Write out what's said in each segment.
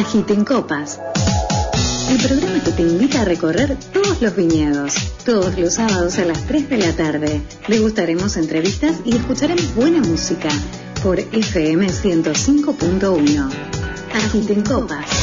Agiten Copas. El programa que te invita a recorrer todos los viñedos. Todos los sábados a las 3 de la tarde. Degustaremos entrevistas y escucharemos buena música por FM 105.1. Agiten Copas.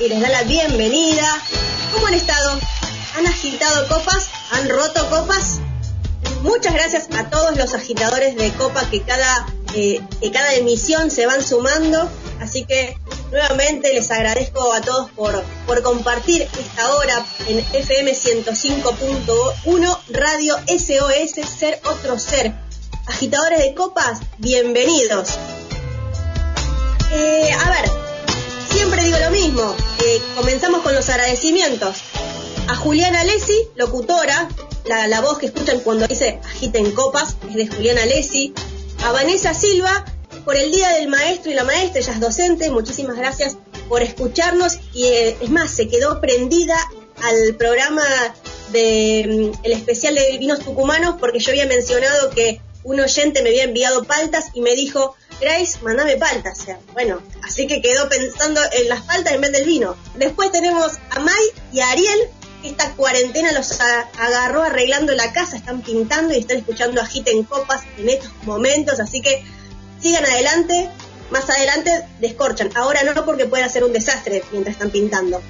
Y les da la bienvenida. ¿Cómo han estado? ¿Han agitado copas? ¿Han roto copas? Muchas gracias a todos los agitadores de copa que cada, eh, que cada emisión se van sumando. Así que nuevamente les agradezco a todos por, por compartir esta hora en FM 105.1 Radio SOS Ser Otro Ser. Agitadores de copas, bienvenidos. Eh, a ver, siempre digo lo mismo. Eh, comenzamos con los agradecimientos. A Juliana Lesi, locutora, la, voz que escuchan cuando dice agiten copas es de Juliana Lesi. A Vanessa Silva, por el Día del Maestro y la Maestra, ella es docente, muchísimas gracias por escucharnos y eh, es más, se quedó prendida al programa de mm, especial de vinos tucumanos porque yo había mencionado que un oyente me había enviado paltas y me dijo, Grace, mandame paltas. O sea, bueno, así que quedó pensando en las paltas en vez del vino. Después tenemos a Mai y a Ariel. Esta cuarentena los agarró arreglando la casa, están pintando y están escuchando agiten copas en estos momentos, así que sigan adelante, más adelante descorchan. Ahora no porque pueden hacer un desastre mientras están pintando.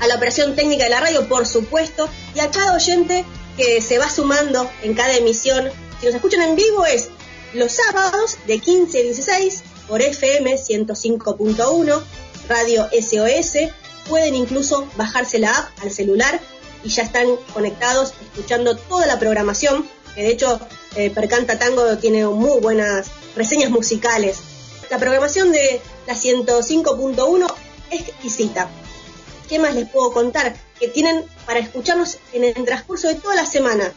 A la operación técnica de la radio, por supuesto, y a cada oyente que se va sumando en cada emisión. Si nos escuchan en vivo es los sábados de 15 a 16 por FM 105.1, Radio SOS. Pueden incluso bajarse la app al celular y ya están conectados escuchando toda la programación. Que de hecho, eh, Percanta Tango tiene muy buenas reseñas musicales. La programación de la 105.1 es exquisita. ¿Qué más les puedo contar? Que tienen para escucharnos en el transcurso de toda la semana.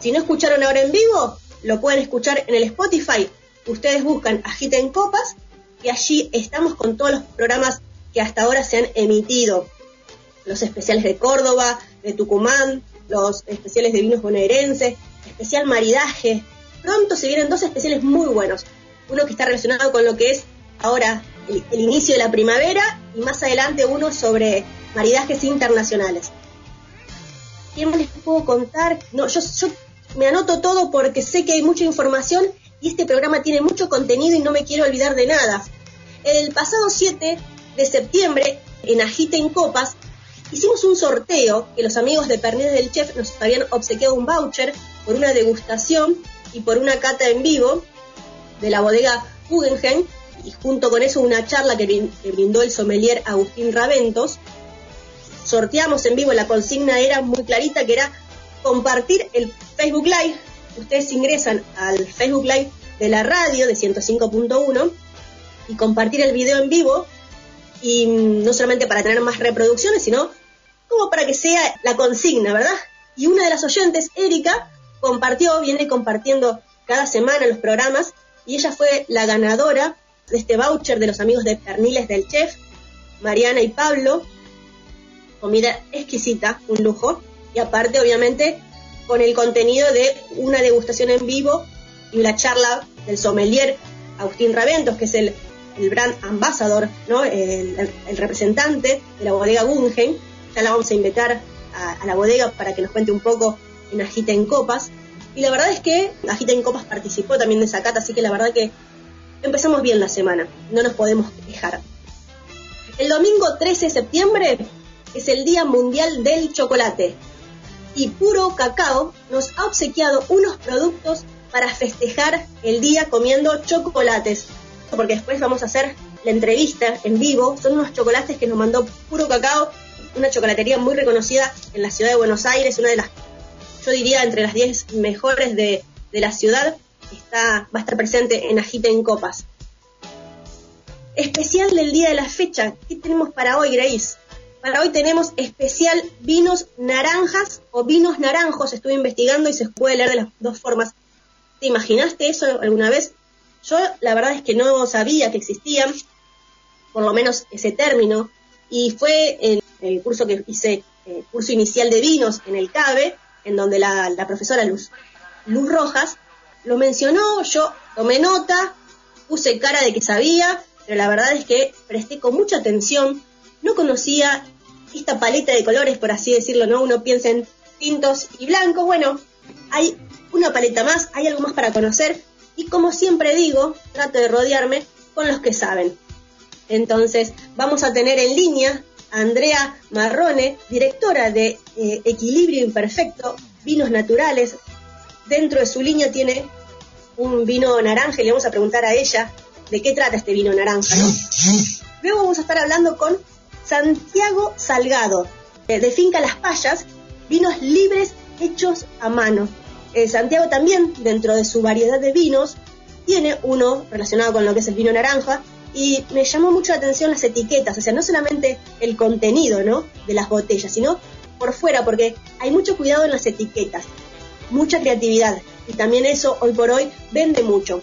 Si no escucharon ahora en vivo, lo pueden escuchar en el Spotify. Ustedes buscan Agiten Copas y allí estamos con todos los programas que hasta ahora se han emitido. Los especiales de Córdoba, de Tucumán, los especiales de vinos bonaerenses, especial maridaje. Pronto se vienen dos especiales muy buenos. Uno que está relacionado con lo que es ahora el, inicio de la primavera y más adelante uno sobre maridajes internacionales. ¿Qué más les puedo contar? No, yo me anoto todo porque sé que hay mucha información y este programa tiene mucho contenido y no me quiero olvidar de nada. El pasado 7 de septiembre, en Agiten Copas, hicimos un sorteo que los amigos de Pernil del Chef nos habían obsequiado un voucher por una degustación y por una cata en vivo de la bodega Guggenheim y junto con eso una charla que brindó el sommelier Agustín Raventos. Sorteamos en vivo, la consigna era muy clarita que era compartir el Facebook Live. Ustedes ingresan al Facebook Live de la radio de 105.1 y compartir el video en vivo y mm, no solamente para tener más reproducciones, sino como para que sea la consigna, ¿verdad? Y una de las oyentes, Erika, compartió, viene compartiendo cada semana los programas y ella fue la ganadora de este voucher de los amigos de Perniles del Chef, Mariana y Pablo. Comida exquisita, un lujo. Y aparte, obviamente, con el contenido de una degustación en vivo y una charla del sommelier Agustín Raventos, que es el, el brand ambassador, ¿no? el, el- representante de la bodega Guggenheim. Ya la vamos a invitar a, a la bodega para que nos cuente un poco en Agita en Copas. Y la verdad es que Agita en Copas participó también de esa cata, así que la verdad que empezamos bien la semana, no nos podemos quejar. El domingo 13 de septiembre es el Día Mundial del Chocolate y Puro Cacao nos ha obsequiado unos productos para festejar el día comiendo chocolates. Porque después vamos a hacer la entrevista en vivo. Son unos chocolates que nos mandó Puro Cacao, una chocolatería muy reconocida en la ciudad de Buenos Aires, una de las, yo diría, entre las 10 mejores de, de la ciudad. Está, va a estar presente en Agita en Copas. Especial del día de la fecha. ¿Qué tenemos para hoy, Grace? Para hoy tenemos especial vinos naranjas o vinos naranjos. Estuve investigando y se puede leer de las dos formas. ¿Te imaginaste eso alguna vez? Yo la verdad es que no sabía que existían. por lo menos ese término, y fue en el curso que hice, el eh, curso inicial de vinos en el CABE, en donde la, la profesora Luz, Luz Rojas lo mencionó, yo tomé nota, puse cara de que sabía, pero la verdad es que presté con mucha atención, no conocía esta paleta de colores, por así decirlo, ¿no? Uno piensa en tintos y blancos, bueno, hay una paleta más, hay algo más para conocer, y como siempre digo, trato de rodearme con los que saben. Entonces, vamos a tener en línea a Andrea Marrone, directora de eh, Equilibrio Imperfecto, Vinos Naturales. Dentro de su línea tiene un vino naranja y le vamos a preguntar a ella de qué trata este vino naranja. Luego vamos a estar hablando con Santiago Salgado, eh, de Finca Las Payas, vinos libres hechos a mano. Eh, Santiago también, dentro de su variedad de vinos, tiene uno relacionado con lo que es el vino naranja y me llamó mucho la atención las etiquetas, o sea, no solamente el contenido, ¿no? De las botellas, sino por fuera, porque hay mucho cuidado en las etiquetas, mucha creatividad y también eso hoy por hoy vende mucho.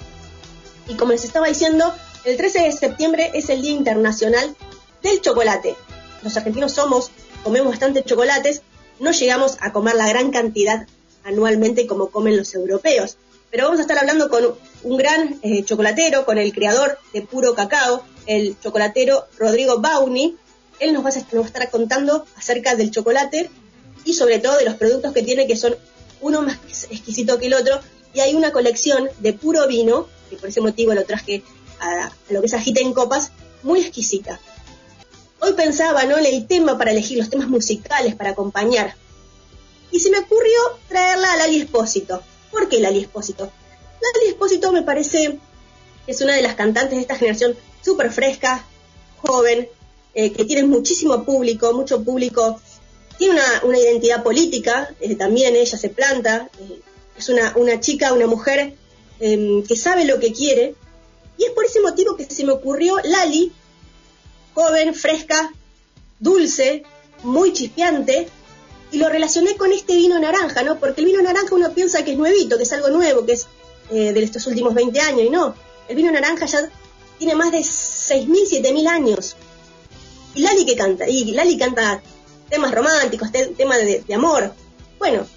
Y como les estaba diciendo, el 13 de septiembre es el Día Internacional del Chocolate. Los argentinos somos, comemos bastante chocolates, no llegamos a comer la gran cantidad anualmente como comen los europeos. Pero vamos a estar hablando con un gran eh, chocolatero, con el creador de puro cacao, el chocolatero Rodrigo Bauni. Él nos va, a, a estar contando acerca del chocolate y sobre todo de los productos que tiene, que son uno más exquisito que el otro. Y hay una colección de puro vino, que por ese motivo lo traje a, lo que es agita en copas, muy exquisita. Hoy pensaba, ¿no? El tema para elegir los temas musicales para acompañar y se me ocurrió traerla a Lali Espósito. ¿Por qué Lali Espósito? Lali Espósito me parece que es una de las cantantes de esta generación súper fresca, joven, eh, que tiene muchísimo público, mucho público. Tiene una, identidad política, eh, también ella se planta. Eh, es una, una, chica, una mujer em, que sabe lo que quiere. Y es por ese motivo que se me ocurrió Lali, joven, fresca, dulce, muy chispeante, y lo relacioné con este vino naranja, ¿no? Porque el vino naranja uno piensa que es nuevito, que es algo nuevo, que es eh, de estos últimos 20 años, y no. El vino naranja ya tiene más de 6.000, 7.000 años. ¿Y Lali qué canta? Y Lali canta temas románticos, temas de, amor. Bueno,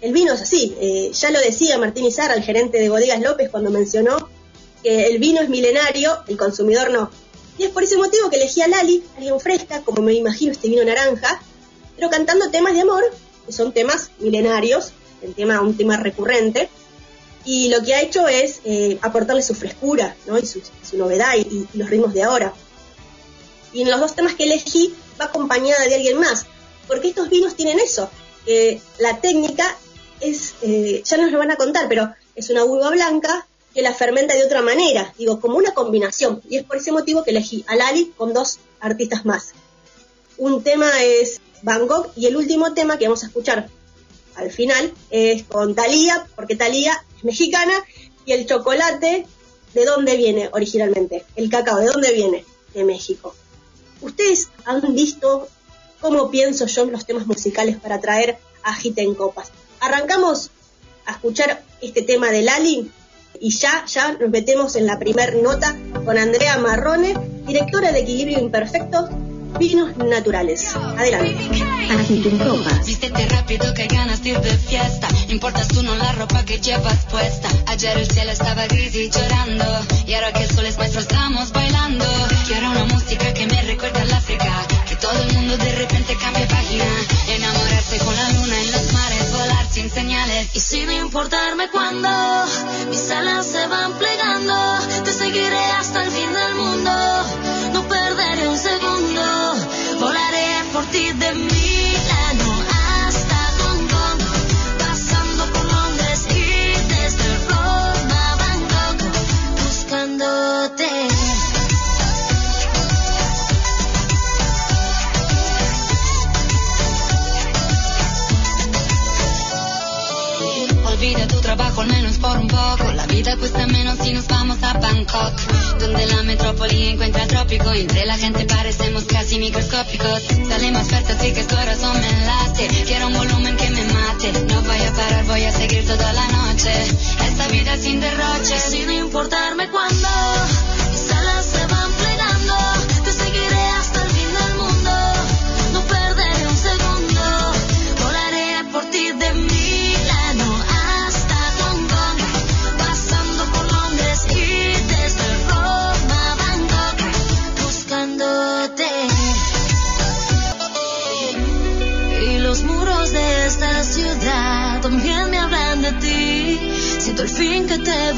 el vino es así. Eh, ya lo decía Martín Izarra, el gerente de Bodegas López, cuando mencionó que el vino es milenario, el consumidor no. Y es por ese motivo que elegí a Lali, alguien fresca, como me imagino este vino naranja, pero cantando temas de amor, que son temas milenarios, el tema, un tema recurrente, y lo que ha hecho es eh, aportarle su frescura ¿no? y su, novedad y, los ritmos de ahora. Y en los dos temas que elegí va acompañada de alguien más, porque estos vinos tienen eso, la técnica es, eh, ya nos lo van a contar, pero es una uva blanca que la fermenta de otra manera, digo, como una combinación, y es por ese motivo que elegí a Lali con dos artistas más. Un tema es Gogh y el último tema que vamos a escuchar al final es con Thalía, porque Thalía es mexicana y el chocolate, ¿de dónde viene originalmente? El cacao, ¿de dónde viene? De México. ¿Ustedes han visto cómo pienso yo en los temas musicales para traer agita en copas? Arrancamos a escuchar este tema de Lali y ya, ya nos metemos en la primer nota con Andrea Marrone, directora de Equilibrio Imperfecto vinos naturales. Adelante. Agiten copas. Vístete rápido que ganas de ir de fiesta. Importas tú no la ropa que llevas puesta. Ayer el cielo estaba gris y llorando. Y ahora que el sol es nuestro estamos bailando. Quiero una música que me recuerda al África. Que todo el mundo de repente cambie página. Enamorarse con la luna en. Volar sin señales. Y sin importarme cuándo. Mis alas se van plegando. Te seguiré hasta el fin del mundo. No perderé un segundo. Volaré por ti de Milano por un poco. La vida cuesta menos si nos vamos a Bangkok, donde la metrópoli encuentra trópico. Y entre la gente parecemos casi microscópicos. Salimos fuertes así que el corazón me late. Quiero un volumen que me mate. No voy a parar, voy a seguir toda la noche. Esta vida sin derroche, sin importarme cuándo.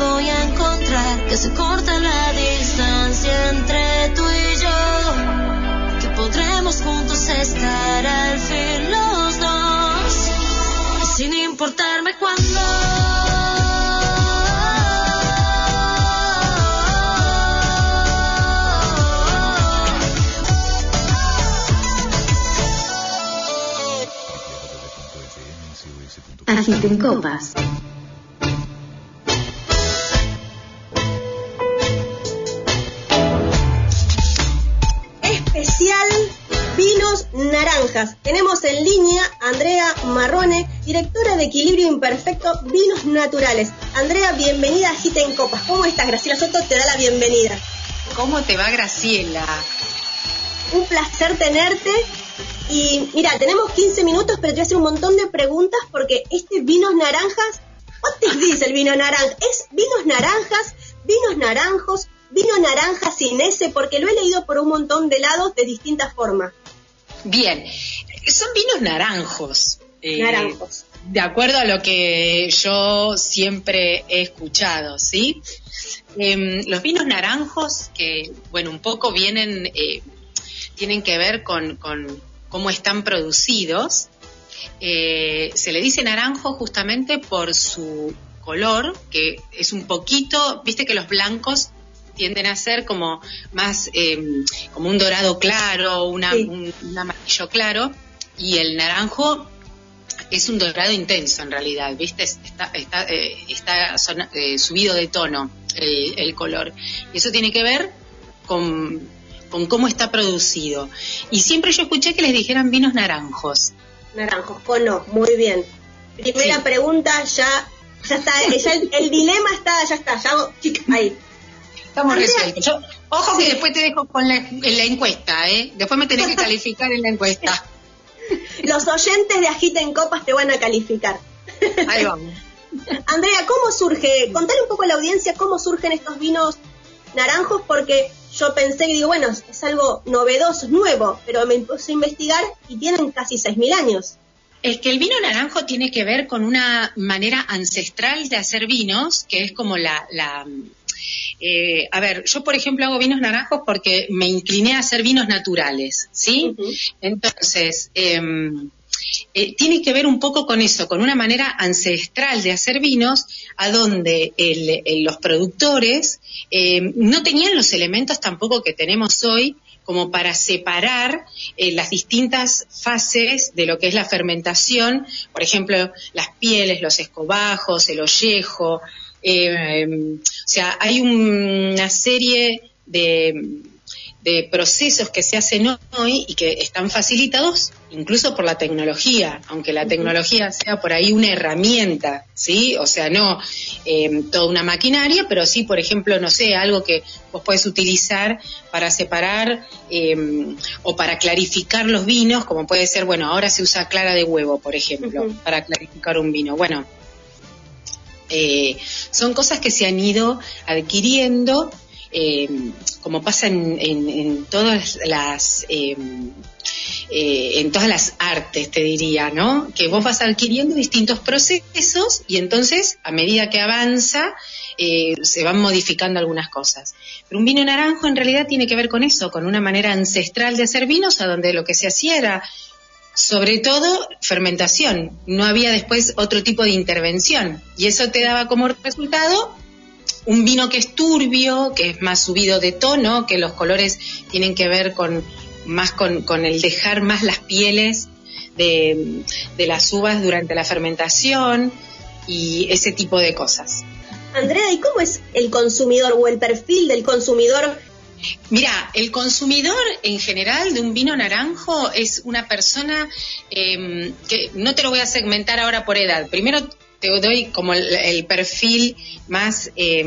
voy a encontrar que se corta la distancia entre tú y yo, que podremos juntos estar al fin los dos, sin importarme cuándo. Agiten copas. Naturales. Andrea, bienvenida a Agiten Copas. ¿Cómo estás? Graciela Soto te da la bienvenida. ¿Cómo te va, Graciela? Un placer tenerte. Y mira, tenemos 15 minutos, pero te voy a hacer un montón de preguntas porque este vinos naranjas, ¿qué te dice el vino naranja? ¿Es vinos naranjas, vinos naranjos, vino naranja sin ese? Porque lo he leído por un montón de lados de distintas formas. Bien, son vinos naranjos. eh, naranjos. De acuerdo a lo que yo siempre he escuchado, ¿sí? Em, los vinos naranjos, que, bueno, un poco vienen, eh, tienen que ver con, con cómo están producidos. Eh, se le dice naranjo justamente por su color, que es un poquito, viste que los blancos tienden a ser como más, eh, como un dorado claro, una, Sí. un, un amarillo claro, y el naranjo es un dorado intenso en realidad, viste, Es- está, está, eh, está sona- eh, subido de tono el, el color. Y eso tiene que ver con, con cómo está producido. Y siempre yo escuché que les dijeran vinos naranjos. Naranjos, con no, muy bien. Primera Sí. pregunta, ya, ya está, ya el, el dilema está, ya está, ya, chic, ahí. Estamos resueltos. Yo- ojo que después te dejo con la, en la encuesta, ¿eh? Después me tenés que calificar en la encuesta. Los oyentes de Agita en Copas te van a calificar. Ahí vamos. Andrea, ¿cómo surge? Contale un poco a la audiencia cómo surgen estos vinos naranjos, porque yo pensé que digo, bueno, es algo novedoso, es nuevo, pero me puse a investigar y tienen casi 6.000 años. Es que el vino naranjo tiene que ver con una manera ancestral de hacer vinos, que es como la... la eh, a ver, yo por ejemplo hago vinos naranjos porque me incliné a hacer vinos naturales, ¿sí? Entonces, eh, eh, tiene que ver un poco con eso, con una manera ancestral de hacer vinos, a donde el- el- los productores eh, no tenían los elementos tampoco que tenemos hoy como para separar eh, las distintas fases de lo que es la fermentación, por ejemplo, las pieles, los escobajos, el ollejo, eh, o sea, hay un- una serie de, de procesos que se hacen hoy y que están facilitados incluso por la tecnología, aunque la tecnología sea por ahí una herramienta, ¿sí? O sea, no eh, toda una maquinaria, pero sí, por ejemplo, no sé, algo que vos podés utilizar para separar eh, o para clarificar los vinos, como puede ser, bueno, ahora se usa clara de huevo, por ejemplo, para clarificar un vino. Bueno, eh, son cosas que se han ido adquiriendo, eh, como pasa en, en- todas las eh, eh, en todas las artes, te diría, ¿no? Que vos vas adquiriendo distintos procesos y entonces, a medida que avanza, eh, se van modificando algunas cosas. Pero un vino naranjo en realidad tiene que ver con eso, con una manera ancestral de hacer vinos, a donde lo que se hacía era sobre todo fermentación, no había después otro tipo de intervención y eso te daba como resultado un vino que es turbio, que es más subido de tono, que los colores tienen que ver con más con, con el dejar más las pieles de, de las uvas durante la fermentación y ese tipo de cosas. Andrea, ¿y cómo es el consumidor o el perfil del consumidor? Mira, el consumidor en general de un vino naranjo es una persona eh, que no te lo voy a segmentar ahora por edad. Primero te doy como el, perfil más eh,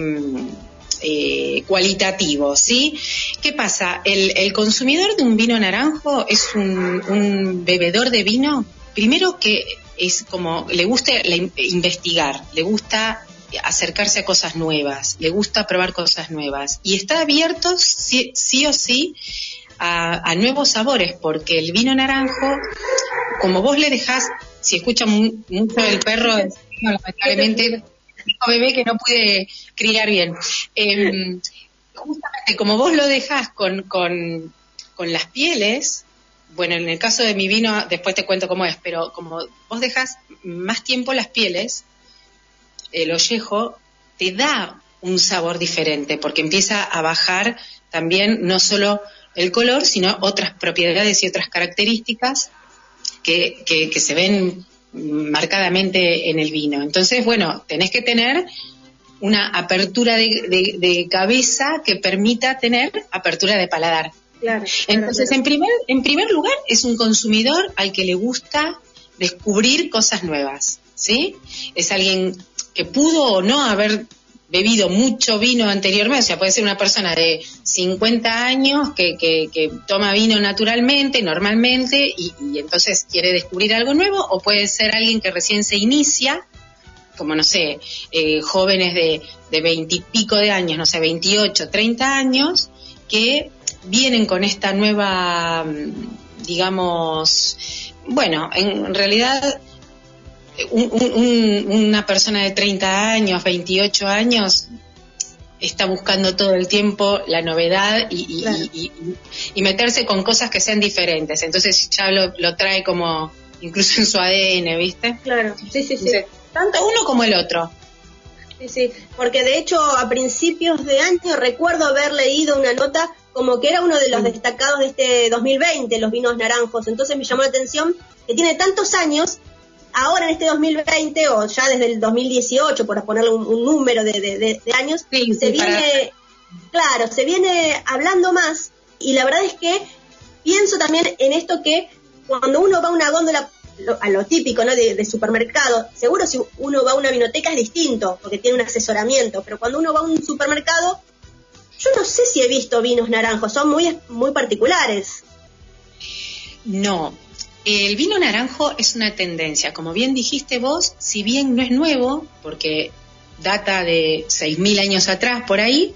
eh, cualitativo, ¿sí? ¿Qué pasa? El, consumidor de un vino naranjo es un, un bebedor de vino, primero que es como, le gusta investigar, le gusta acercarse a cosas nuevas, le gusta probar cosas nuevas y está abierto sí, sí o sí a, a nuevos sabores porque el vino naranjo, como vos le dejás, si escuchan mu- mucho el perro, no, lamentablemente dijo bebé que no pude criar bien. Em, justamente como vos lo dejás con, con, con las pieles bueno, en el caso de mi vino, después te cuento cómo es, pero como vos dejas más tiempo las pieles, el ollejo te da un sabor diferente, porque empieza a bajar también no solo el color, sino otras propiedades y otras características que, que, se ven marcadamente en el vino. Entonces, bueno, tenés que tener una apertura de, de cabeza que permita tener apertura de paladar. Entonces, En, primer, en primer lugar, es un consumidor al que le gusta descubrir cosas nuevas, ¿sí? Es alguien que pudo o no haber bebido mucho vino anteriormente, o sea, puede ser una persona de 50 años que, que, toma vino naturalmente, normalmente, y, entonces quiere descubrir algo nuevo, o puede ser alguien que recién se inicia, como no sé, eh, jóvenes de, de 20 y pico de años, no sé, 28, 30 años, que vienen con esta nueva, mm, digamos, bueno, en realidad una persona de 30 años, 28 años, está buscando todo el tiempo la novedad y, meterse con cosas que sean diferentes. Entonces ya lo, trae como incluso en su ADN, ¿viste? Claro, sí, sí, sí. Tanto uno como el otro. Sí, sí, porque de hecho a principios de año recuerdo haber leído una nota como que era uno de los destacados de este 2020, los vinos naranjos. Entonces me llamó la atención que tiene tantos años, ahora en este 2020 o ya desde el 2018, por ponerle un, número de, años, se viene, claro, se viene hablando más y la verdad es que pienso también en esto que cuando uno va a una góndola a lo típico ¿no? de, de, supermercado, seguro si uno va a una vinoteca es distinto, porque tiene un asesoramiento, pero cuando uno va a un supermercado yo no sé si he visto vinos naranjos, son muy, muy particulares. No, el vino naranjo es una tendencia. Como bien dijiste vos, si bien no es nuevo, porque data de 6.000 años atrás por ahí,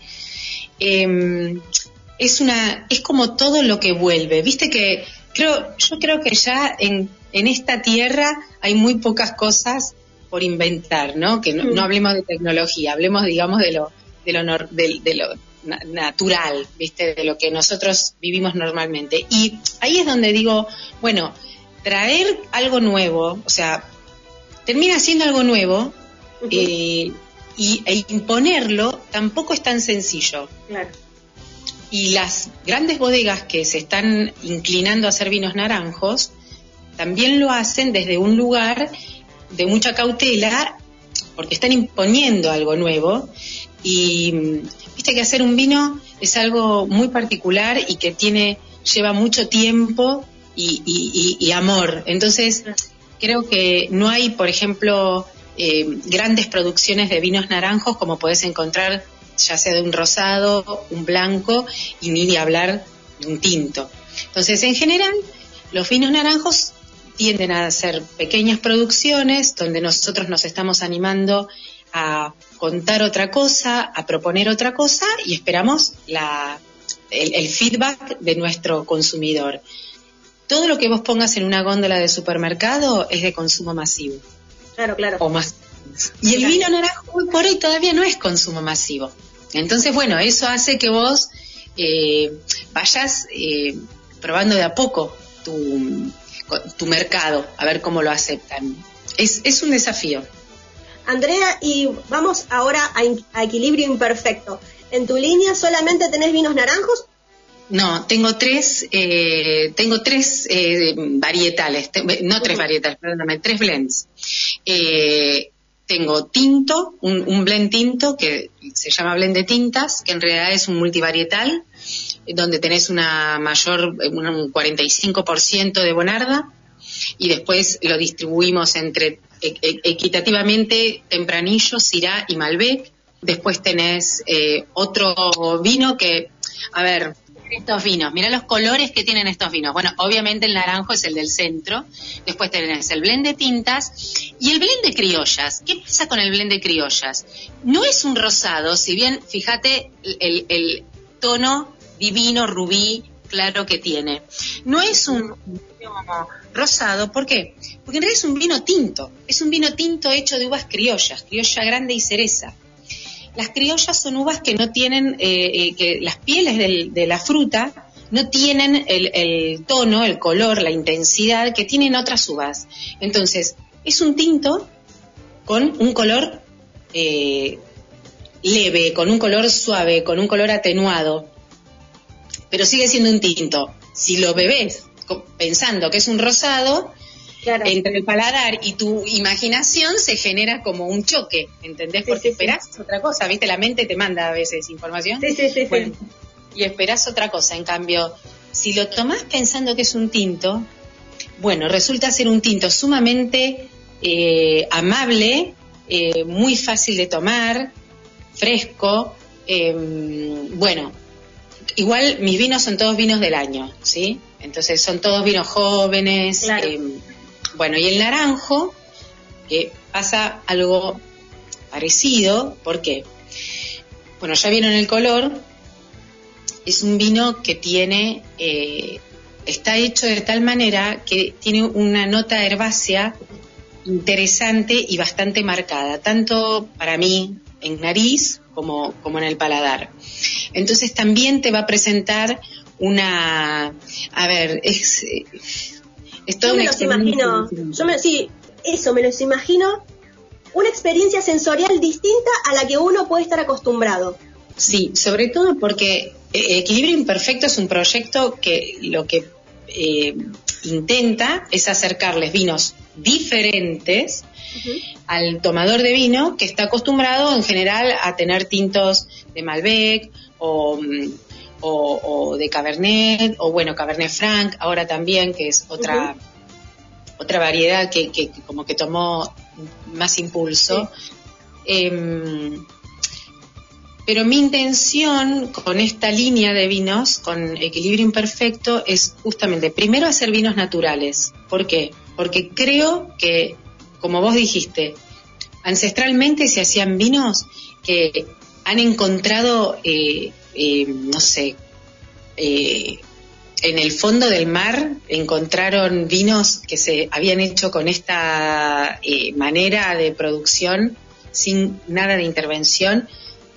em, es, una, es como todo lo que vuelve. Viste que creo, yo creo que ya en, en esta tierra hay muy pocas cosas por inventar, ¿no? Que no, no mm. hablemos de tecnología, hablemos, digamos, de lo, de lo, de, de lo natural, ¿viste? De lo que nosotros vivimos normalmente. Y ahí es donde digo, bueno, traer algo nuevo, o sea, termina siendo algo nuevo eh, y, e imponerlo tampoco es tan sencillo. Y las grandes bodegas que se están inclinando a hacer vinos naranjos, también lo hacen desde un lugar de mucha cautela, porque están imponiendo algo nuevo. Y viste que hacer un vino es algo muy particular y que tiene, lleva mucho tiempo y, amor. Entonces, creo que no hay, por ejemplo, eh, grandes producciones de vinos naranjos como puedes encontrar ya sea de un rosado, un blanco y ni de hablar de un tinto. Entonces, en general, los vinos naranjos tienden a ser pequeñas producciones donde nosotros nos estamos animando a contar otra cosa, a proponer otra cosa y esperamos la, el, feedback de nuestro consumidor. Todo lo que vos pongas en una góndola de supermercado es de consumo masivo. Claro, claro. O más. Y el vino naranjo hoy por hoy todavía no es consumo masivo. Entonces, bueno, eso hace que vos eh, vayas eh, probando de a poco tu, tu mercado, a ver cómo lo aceptan. Es, es un desafío. Andrea, y vamos ahora a, equilibrio imperfecto. ¿En tu línea solamente tenés vinos naranjos? No, tengo tres, eh, tengo tres eh, varietales, no tres varietales, perdóname, tres blends. Eh, tengo tinto, un, blend tinto que se llama blend de tintas, que en realidad es un multivarietal, donde tenés una mayor, un 45% de bonarda, y después lo distribuimos entre e, e, equitativamente Tempranillo, Syrah y Malbec. Después tenés eh, otro vino que, a ver, estos vinos, mira los colores que tienen estos vinos. Bueno, obviamente el naranjo es el del centro, después tenés el blend de tintas y el blend de criollas. ¿Qué pasa con el blend de criollas? No es un rosado, si bien, fíjate el, el tono divino, rubí, claro que tiene. No es un rosado, ¿por qué? Porque en realidad es un vino tinto, es un vino tinto hecho de uvas criollas, criolla grande y cereza. Las criollas son uvas que no tienen, eh, eh, que las pieles de la fruta no tienen el, tono, el color, la intensidad que tienen otras uvas. Entonces, es un tinto con un color eh, leve, con un color suave, con un color atenuado, pero sigue siendo un tinto. Si lo bebés pensando que es un rosado, entre el paladar y tu imaginación se genera como un choque, ¿entendés? Porque esperás otra cosa, ¿viste? La mente te manda a veces información. Sí, sí, sí. y esperás otra cosa. En cambio, si lo tomás pensando que es un tinto, bueno, resulta ser un tinto sumamente eh, amable, eh, muy fácil de tomar, fresco. Em, bueno, igual mis vinos son todos vinos del año, ¿sí? Entonces son todos vinos jóvenes. Em, bueno, y el naranjo eh, pasa algo parecido, ¿por qué? Bueno, ya vieron el color, es un vino que tiene, eh, está hecho de tal manera que tiene una nota herbácea interesante y bastante marcada, tanto para mí en nariz como, como en el paladar. Entonces también te va a presentar una, a ver, es, yo me los imagino, yo me, sí, eso, me los imagino una experiencia sensorial distinta a la que uno puede estar acostumbrado. Sí, sobre todo porque eh, Equilibrio Imperfecto es un proyecto que lo que eh, intenta es acercarles vinos diferentes al tomador de vino que está acostumbrado en general a tener tintos de Malbec o o, de Cabernet, o bueno, Cabernet Franc, ahora también, que es otra, otra variedad que, que, como que tomó más impulso. Em, pero mi intención con esta línea de vinos, con equilibrio imperfecto, es justamente primero hacer vinos naturales. ¿Por qué? Porque creo que, como vos dijiste, ancestralmente se hacían vinos que han encontrado eh, eh, no sé, eh, en el fondo del mar encontraron vinos que se habían hecho con esta eh, manera de producción, sin nada de intervención,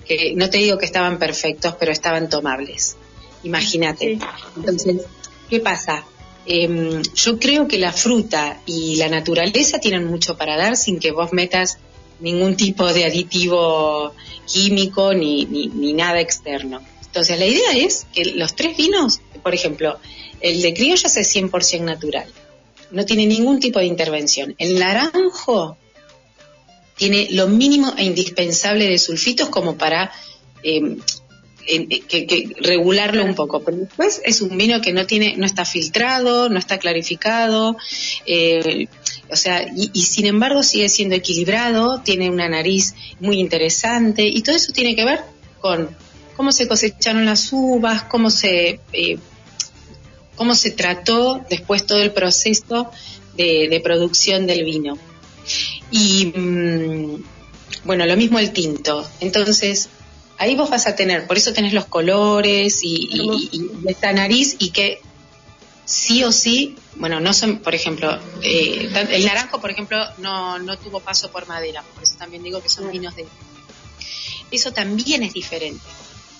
que no te digo que estaban perfectos, pero estaban tomables. Imagínate. Entonces, ¿qué pasa? Em, yo creo que la fruta y la naturaleza tienen mucho para dar sin que vos metas ningún tipo de aditivo químico ni, ni, nada externo. Entonces la idea es que los tres vinos, por ejemplo, el de criollas es 100% natural, no tiene ningún tipo de intervención. El naranjo tiene lo mínimo e indispensable de sulfitos como para em, que, regularlo un poco. Pero después es un vino que no tiene, no está filtrado, no está clarificado, eh, o sea, y, sin embargo sigue siendo equilibrado, tiene una nariz muy interesante y todo eso tiene que ver con cómo se cosecharon las uvas, cómo se eh, cómo se trató después todo el proceso de, producción del vino. Y mm, bueno, lo mismo el tinto. Entonces, ahí vos vas a tener, por eso tenés los colores y, esta nariz y que sí o sí, bueno, no son, por ejemplo, eh, el naranjo, por ejemplo, no, no tuvo paso por madera, por eso también digo que son vinos de... Eso también es diferente,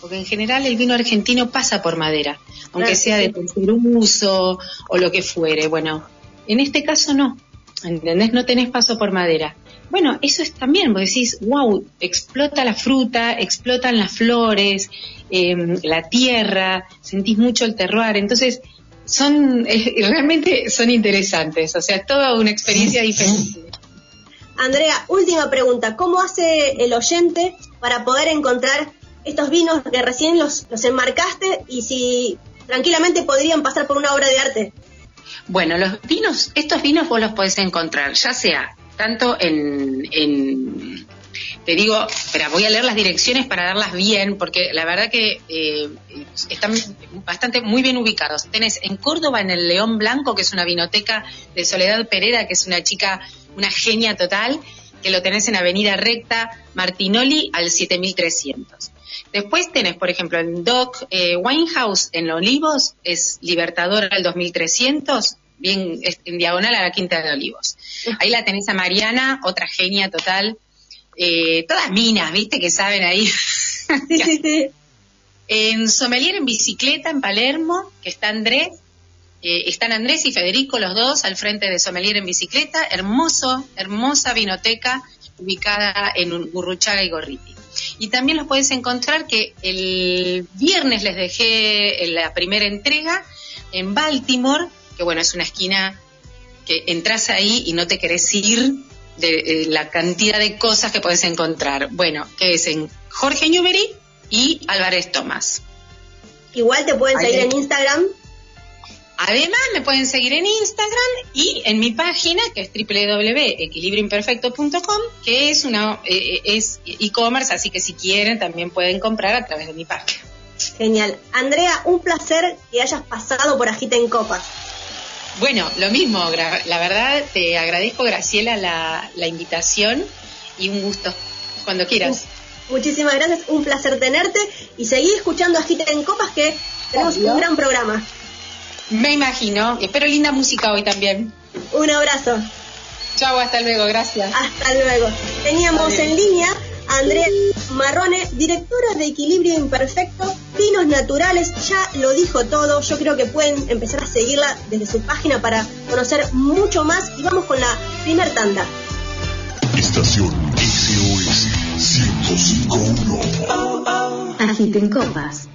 porque en general el vino argentino pasa por madera, aunque sea de tercer uso o lo que fuere. Bueno, en este caso no, ¿entendés? No tenés paso por madera. Bueno, eso es también, vos decís, wow, explota la fruta, explotan las flores, em, la tierra, sentís mucho el terroir, entonces son, eh, realmente son interesantes, o sea, toda una experiencia diferente. Andrea, última pregunta, ¿cómo hace el oyente para poder encontrar estos vinos que recién los, los enmarcaste y si tranquilamente podrían pasar por una obra de arte? Bueno, los vinos, estos vinos vos los podés encontrar, ya sea tanto en, te digo, espera, voy a leer las direcciones para darlas bien, porque la verdad que eh, están bastante muy bien ubicados. Tenés en Córdoba, en el León Blanco, que es una vinoteca de Soledad Pereda, que es una chica, una genia total, que lo tenés en Avenida Recta, Martinoli, al 7300. Después tenés, por ejemplo, en Doc eh, Winehouse, en Olivos, es Libertador al 2300, bien en diagonal a la Quinta de Olivos. Ahí la tenés a Mariana, otra genia total. Eh, todas minas, ¿viste? Que saben ahí. En Sommelier en Bicicleta, en Palermo, que está Andrés, eh, están Andrés y Federico, los dos, al frente de Sommelier en Bicicleta. Hermoso, hermosa vinoteca ubicada en Gurruchaga y Gorriti. Y también los puedes encontrar que el viernes les dejé la primera entrega en Baltimore, que bueno, es una esquina que entras ahí y no te querés ir de, la cantidad de cosas que puedes encontrar. Bueno, que es en Jorge Newbery y Álvarez Tomás. Igual te pueden seguir en Instagram. Además, me pueden seguir en Instagram y en mi página, que es www.equilibrioimperfecto.com, que es una eh, es e-commerce, así que si quieren también pueden comprar a través de mi página. Genial. Andrea, un placer que hayas pasado por Agita en Copas. Bueno, lo mismo, la verdad te agradezco Graciela la, invitación y un gusto, cuando quieras. Muchísimas gracias, un placer tenerte y seguir escuchando Agita en Copas que tenemos un gran programa. Me imagino, espero linda música hoy también. Un abrazo. Chao, hasta luego, gracias. Hasta luego. Teníamos en línea Andrea Marrone, directora de Equilibrio Imperfecto, Vinos Naturales, ya lo dijo todo, yo creo que pueden empezar a seguirla desde su página para conocer mucho más y vamos con la primer tanda. Estación SOS 1051. Agiten copas.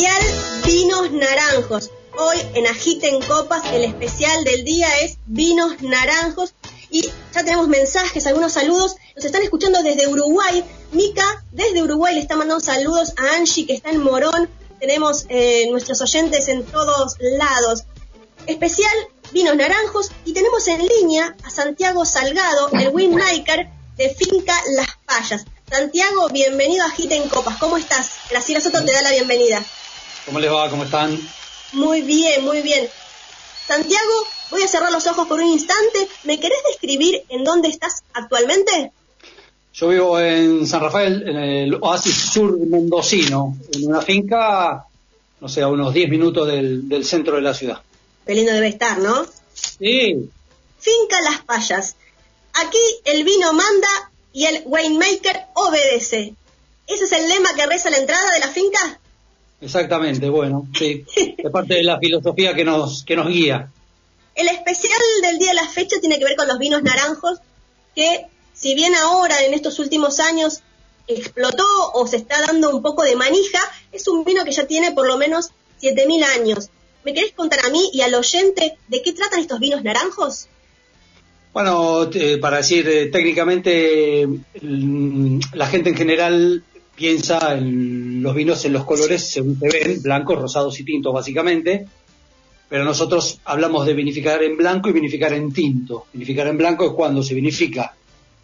Especial Vinos Naranjos Hoy en Agiten Copas el especial del día es vinos naranjos y ya tenemos mensajes, algunos saludos. Nos están escuchando desde Uruguay. Mica desde Uruguay le está mandando saludos a Angie que está en Morón. Tenemos eh, nuestros oyentes en todos lados. Especial vinos naranjos y tenemos en línea a Santiago Salgado, el winmaker de Finca Las Payas. Santiago, bienvenido a Agiten Copas. ¿Cómo estás? Graciela Soto te da la bienvenida. ¿Cómo les va? ¿Cómo están? Muy bien, muy bien. Santiago, voy a cerrar los ojos por un instante. ¿Me querés describir en dónde estás actualmente? Yo vivo en San Rafael, en el oasis sur mendocino, en una finca, no sé, a unos 10 minutos del, centro de la ciudad. Qué lindo debe estar, ¿no? Sí. Finca Las Payas. Aquí el vino manda y el winemaker obedece. ¿Ese es el lema que reza la entrada de la finca? Exactamente, bueno, sí. Es parte de la filosofía que nos, que nos guía. El especial del día de la fecha tiene que ver con los vinos naranjos, que si bien ahora en estos últimos años explotó o se está dando un poco de manija, es un vino que ya tiene por lo menos 7.000 años. ¿Me querés contar a mí y al oyente de qué tratan estos vinos naranjos? Bueno, para decir eh, técnicamente, la gente en general piensa en los vinos en los colores según se ven, blancos, rosados y tintos básicamente, pero nosotros hablamos de vinificar en blanco y vinificar en tinto. Vinificar en blanco es cuando se vinifica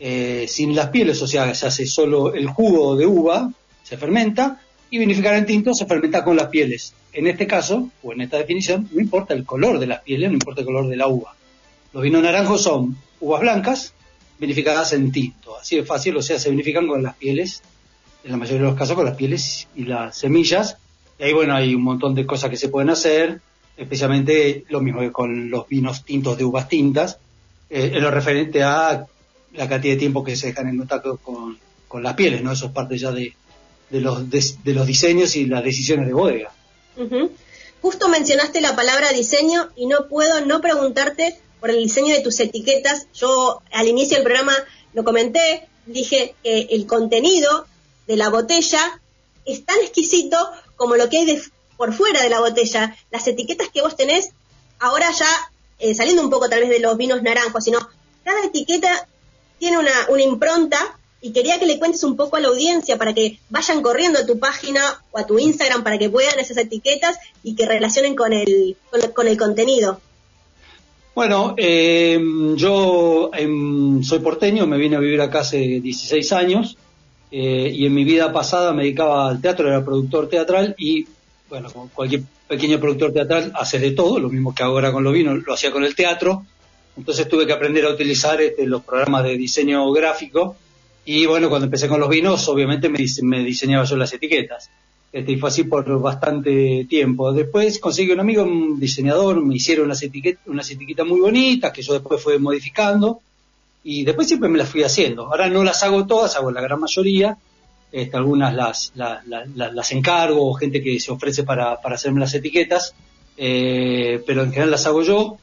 eh, sin las pieles, o sea, se hace solo el jugo de uva, se fermenta, y vinificar en tinto se fermenta con las pieles. En este caso, o en esta definición, no importa el color de las pieles, no importa el color de la uva. Los vinos naranjos son uvas blancas vinificadas en tinto. Así de fácil, o sea, se vinifican con las pieles en la mayoría de los casos con las pieles y las semillas. Y ahí, bueno, hay un montón de cosas que se pueden hacer, especialmente lo mismo que con los vinos tintos de uvas tintas, eh, en lo referente a la cantidad de tiempo que se dejan en contacto con, las pieles, ¿no? Eso es parte ya de, los, de, los diseños y las decisiones de bodega. Justo mencionaste la palabra diseño y no puedo no preguntarte por el diseño de tus etiquetas. Yo al inicio del programa lo comenté, dije que el contenido de la botella es tan exquisito como lo que hay de, por fuera de la botella. Las etiquetas que vos tenés, ahora ya eh, saliendo un poco tal vez de los vinos naranjos, sino cada etiqueta tiene una, una impronta y quería que le cuentes un poco a la audiencia para que vayan corriendo a tu página o a tu Instagram para que puedan esas etiquetas y que relacionen con el, con, el contenido. Bueno, eh, yo em, soy porteño, me vine a vivir acá hace 16 años eh, y en mi vida pasada me dedicaba al teatro, era productor teatral y, bueno, como cualquier pequeño productor teatral, hace de todo, lo mismo que ahora con los vinos, lo hacía con el teatro. Entonces tuve que aprender a utilizar este, los programas de diseño gráfico y, bueno, cuando empecé con los vinos, obviamente me, me diseñaba yo las etiquetas. Este, y fue así por bastante tiempo. Después conseguí un amigo, un diseñador, me hicieron unas etiquetas, unas etiquetas muy bonitas que yo después fui modificando y después siempre me las fui haciendo. Ahora no las hago todas, hago la gran mayoría, este, algunas las, las, las, encargo, gente que se ofrece para, para hacerme las etiquetas, eh, pero en general las hago yo,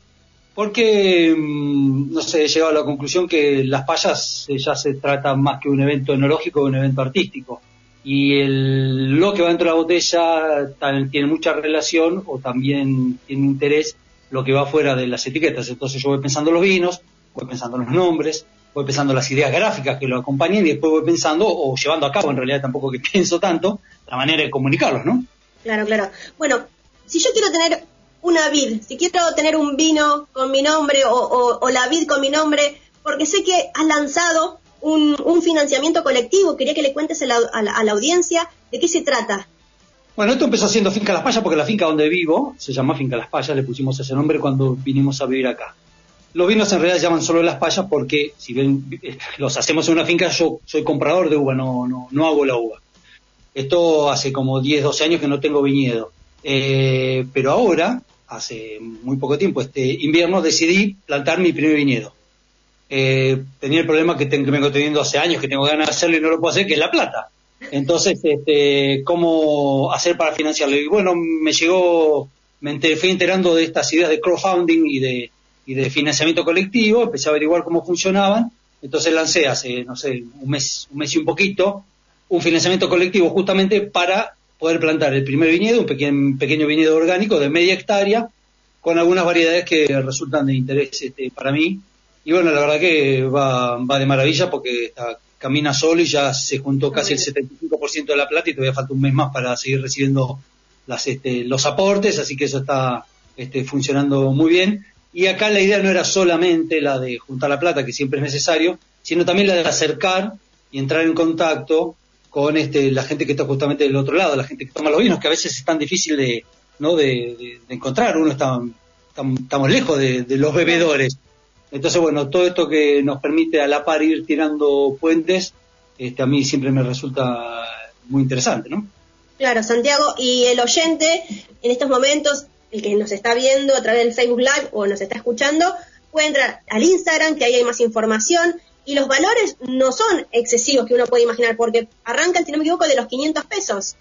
porque, mm, no sé, he llegado a la conclusión que las payas eh, ya se trata más que un evento enológico que un evento artístico. Y el, lo que va dentro de la botella tiene mucha relación o también tiene interés lo que va fuera de las etiquetas. Entonces yo voy pensando los vinos, voy pensando los nombres, voy pensando las ideas gráficas que lo acompañen y después voy pensando, o llevando a cabo, en realidad tampoco que pienso tanto, la manera de comunicarlos, ¿no? Claro, claro. Bueno, si yo quiero tener una vid, si quiero tener un vino con mi nombre o, o- o la vid con mi nombre, porque sé que has lanzado un, un financiamiento colectivo, quería que le cuentes a la, a la- a la audiencia de qué se trata. Bueno, esto empezó siendo Finca Las Payas porque la finca donde vivo se llama Finca Las Payas, le pusimos ese nombre cuando vinimos a vivir acá. Los vinos en realidad llaman solo Las Payas porque si bien eh, los hacemos en una finca, yo soy comprador de uva, no, no, no hago la uva. Esto hace como 10, 12 años que no tengo viñedo. Eh, pero ahora, hace muy poco tiempo, este invierno, decidí plantar mi primer viñedo. Eh, tenía el problema que, tengo, que vengo teniendo hace años, que tengo ganas de hacerlo y no lo puedo hacer, que es la plata. Entonces, este, ¿cómo hacer para financiarlo? Y bueno, me llegó, me enter- fui enterando de estas ideas de crowdfunding y de, y de financiamiento colectivo, empecé a averiguar cómo funcionaban, entonces lancé hace, no sé, un mes, un mes y un poquito, un financiamiento colectivo justamente para poder plantar el primer viñedo, un pequeño, pequeño viñedo orgánico de media hectárea, con algunas variedades que resultan de interés este, para mí. Y bueno, la verdad que va, va de maravilla porque está- camina solo y ya se juntó casi el 75% de la plata y todavía falta un mes más para seguir recibiendo las, este, los aportes, así que eso está este, funcionando muy bien. Y acá la idea no era solamente la de juntar la plata, que siempre es necesario, sino también la de acercar y entrar en contacto con este, la gente que está justamente del otro lado, la gente que toma los vinos, que a veces es tan difícil de, ¿no? de, encontrar, uno está, tam- estamos lejos de, de los bebedores. Entonces, bueno, todo esto que nos permite a la par ir tirando puentes, este, a mí siempre me resulta muy interesante, ¿no? Claro, Santiago, y el oyente en estos momentos, el que nos está viendo a través del Facebook Live o nos está escuchando, puede entrar al Instagram, que ahí hay más información, y los valores no son excesivos que uno puede imaginar, porque arrancan, si no me equivoco, de los 500 pesos.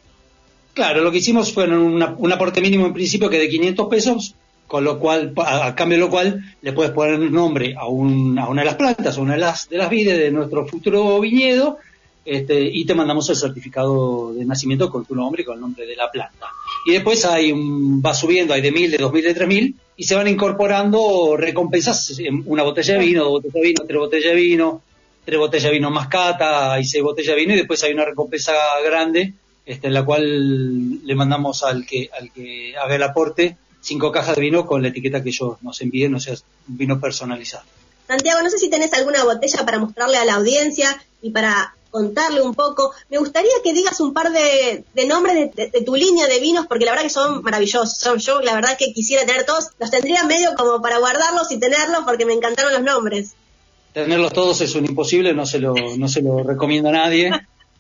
Claro, lo que hicimos fue una- un aporte mínimo en principio que de 500 pesos, con lo cual, a, a cambio de lo cual, le puedes poner nombre a, un- a una de las plantas, a una de las, de las vides de nuestro futuro viñedo, este, y te mandamos el certificado de nacimiento con tu nombre y con el nombre de la planta. Y después hay un, va subiendo, hay de mil, de dos mil, de tres mil, y se van incorporando recompensas, en una botella de vino, dos botellas de vino, tres botellas de vino, tres botellas de vino más cata y seis botellas de vino, y después hay una recompensa grande, este, en la cual le mandamos al que, al que haga el aporte cinco cajas de vino con la etiqueta que ellos nos envíen, o sea, vino personalizado. Santiago, no sé si tenés alguna botella para mostrarle a la audiencia y para contarle un poco. Me gustaría que digas un par de, de nombres de, de- de tu línea de vinos, porque la verdad que son maravillosos. Son, yo la verdad que quisiera tener todos, los tendría medio como para guardarlos y tenerlos, porque me encantaron los nombres. Tenerlos todos es un imposible, no se lo, no se lo recomiendo a nadie.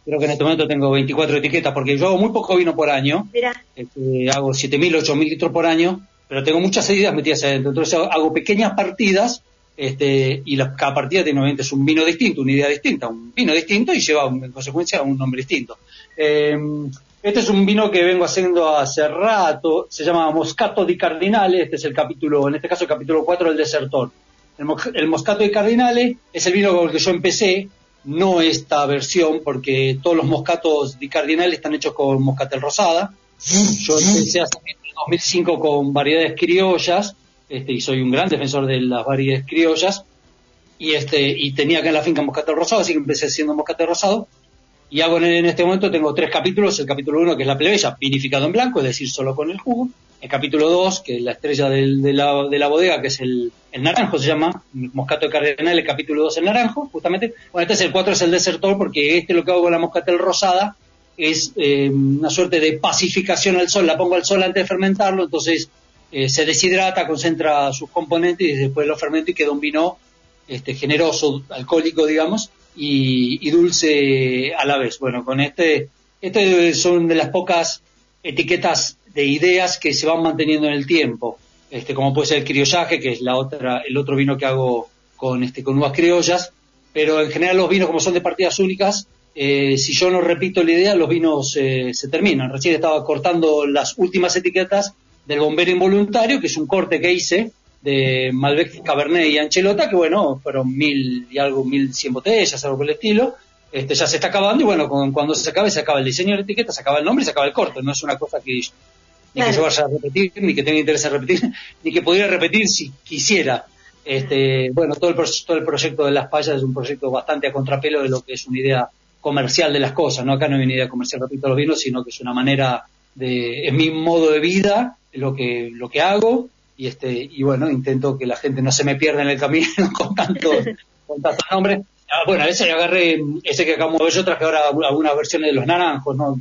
Creo que en este momento tengo 24 etiquetas porque yo hago muy poco vino por año. Mira, Este, hago 7.000, 8.000 litros por año, pero tengo muchas ideas metidas adentro. Entonces hago pequeñas partidas este, y la- cada partida tiene obviamente es un vino distinto, una idea distinta, un vino distinto y lleva en consecuencia un nombre distinto. Eh, este es un vino que vengo haciendo hace rato, se llama Moscato di Cardinale, este es el capítulo, en este caso el capítulo 4 del Desertor. El, el Moscato di Cardinale es el vino con el que yo empecé, no esta versión, porque todos los moscatos di Cardinale están hechos con moscatel rosada. Yo empecé hace en 2005 con variedades criollas, este, y soy un gran defensor de las variedades criollas, y este, y tenía acá en la finca moscatel rosado, así que empecé haciendo moscatel rosado, y hago en, en este momento tengo tres capítulos, el capítulo 1 que es la plebeya, vinificado en blanco, es decir, solo con el jugo, el capítulo 2, que es la estrella del- de, la, de la bodega, que es el, el naranjo, se llama, moscato de cardenal, el capítulo 2 el naranjo, justamente, bueno, este es el 4, es el desertor, porque este lo que hago con la moscatel rosada, es eh, una suerte de pacificación al sol, la pongo al sol antes de fermentarlo, entonces eh, se deshidrata, concentra sus componentes y después lo fermento y queda un vino este, generoso, alcohólico, digamos, y, y dulce a la vez. Bueno, con este, este son de las pocas etiquetas de ideas que se van manteniendo en el tiempo, este, como puede ser el criollaje, que es la otra, el otro vino que hago con, este, con uvas criollas, pero en general los vinos como son de partidas únicas, eh, si yo no repito la idea, los vinos eh, se terminan. Recién estaba cortando las últimas etiquetas del bombero involuntario, que es un corte que hice de Malbec, Cabernet y Anchelota, que bueno, fueron mil y algo, mil cien botellas, algo por el estilo. Este, ya se está acabando y bueno, cuando se acabe, se acaba el diseño de la etiqueta, se acaba el nombre y se acaba el corte. No es una cosa que ni que yo vaya a repetir, ni que tenga interés en repetir, ni que pudiera repetir si quisiera. Este, bueno, todo el, todo el proyecto de las payas es un proyecto bastante a contrapelo de lo que es una idea comercial de las cosas, ¿no? Acá no hay una idea comercial, repito, los vinos, sino que es una manera de, es mi modo de vida, lo que, lo que hago, y este, y bueno, intento que la gente no se me pierda en el camino con tanto, con tantos nombres. Ah, bueno, ese agarré, ese que acabo de ver yo traje ahora algunas versiones de los naranjos, ¿no?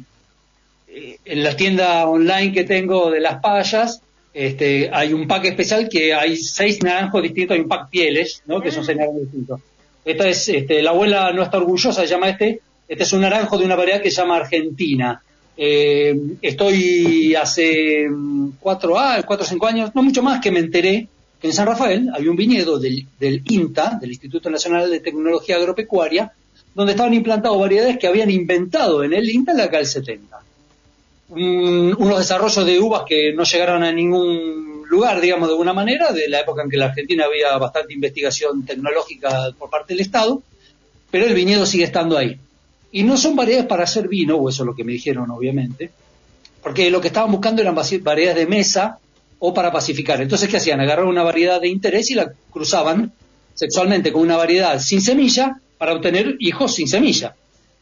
Eh, en la tienda online que tengo de las payas, este, hay un pack especial que hay seis naranjos distintos, hay un pack pieles, ¿no? Que son seis naranjos distintos. Esta es, este, la abuela no está orgullosa, se llama este, este es un naranjo de una variedad que se llama Argentina. Eh, estoy hace mm, cuatro, ah, cuatro o cinco años, no mucho más, que me enteré que en San Rafael había un viñedo del, INTA, del Instituto Nacional de Tecnología Agropecuaria, donde estaban implantados variedades que habían inventado en el INTA la del 70. unos desarrollos de uvas que no llegaron a ningún lugar, digamos, de alguna manera, de la época en que en la Argentina había bastante investigación tecnológica por parte del Estado, pero el viñedo sigue estando ahí. Y no son variedades para hacer vino, o eso es lo que me dijeron, obviamente, porque lo que estaban buscando eran variedades de mesa o para pacificar. Entonces, ¿qué hacían? Agarraron una variedad de interés y la cruzaban sexualmente con una variedad sin semilla para obtener hijos sin semilla.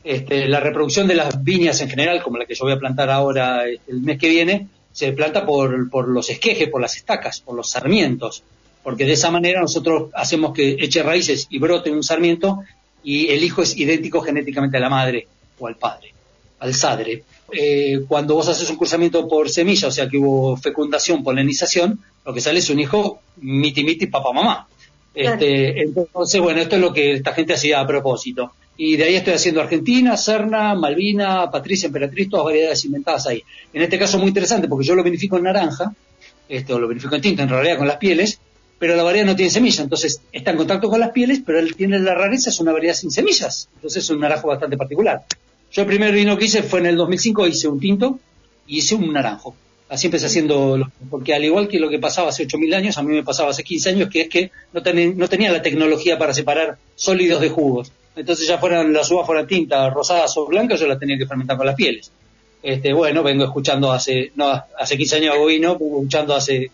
Este, la reproducción de las viñas en general, como la que yo voy a plantar ahora este, el mes que viene, se planta por, por los esquejes, por las estacas, por los sarmientos, porque de esa manera nosotros hacemos que eche raíces y brote un sarmiento y el hijo es idéntico genéticamente a la madre o al padre, al sadre. Eh, cuando vos haces un cruzamiento por semilla, o sea que hubo fecundación, polinización, lo que sale es un hijo miti miti papá mamá. Este, entonces, bueno, esto es lo que esta gente hacía a propósito. Y de ahí estoy haciendo Argentina, Serna, Malvina, Patricia, Emperatriz, todas variedades inventadas ahí. En este caso muy interesante porque yo lo vinifico en naranja, este, o lo vinifico en tinta, en realidad con las pieles, pero la variedad no tiene semilla, entonces está en contacto con las pieles, pero él tiene la rareza, es una variedad sin semillas, entonces es un naranjo bastante particular. Yo el primer vino que hice fue en el 2005, hice un tinto y hice un naranjo. Así empecé haciendo, porque al igual que lo que pasaba hace 8.000 años, a mí me pasaba hace 15 años, que es que no, no tenía la tecnología para separar sólidos de jugos. Entonces ya fueran las uvas fueran tintas, rosadas o blancas, yo las tenía que fermentar con las pieles. Este, bueno, vengo escuchando hace, no, hace 15 años hago vino, vengo escuchando hace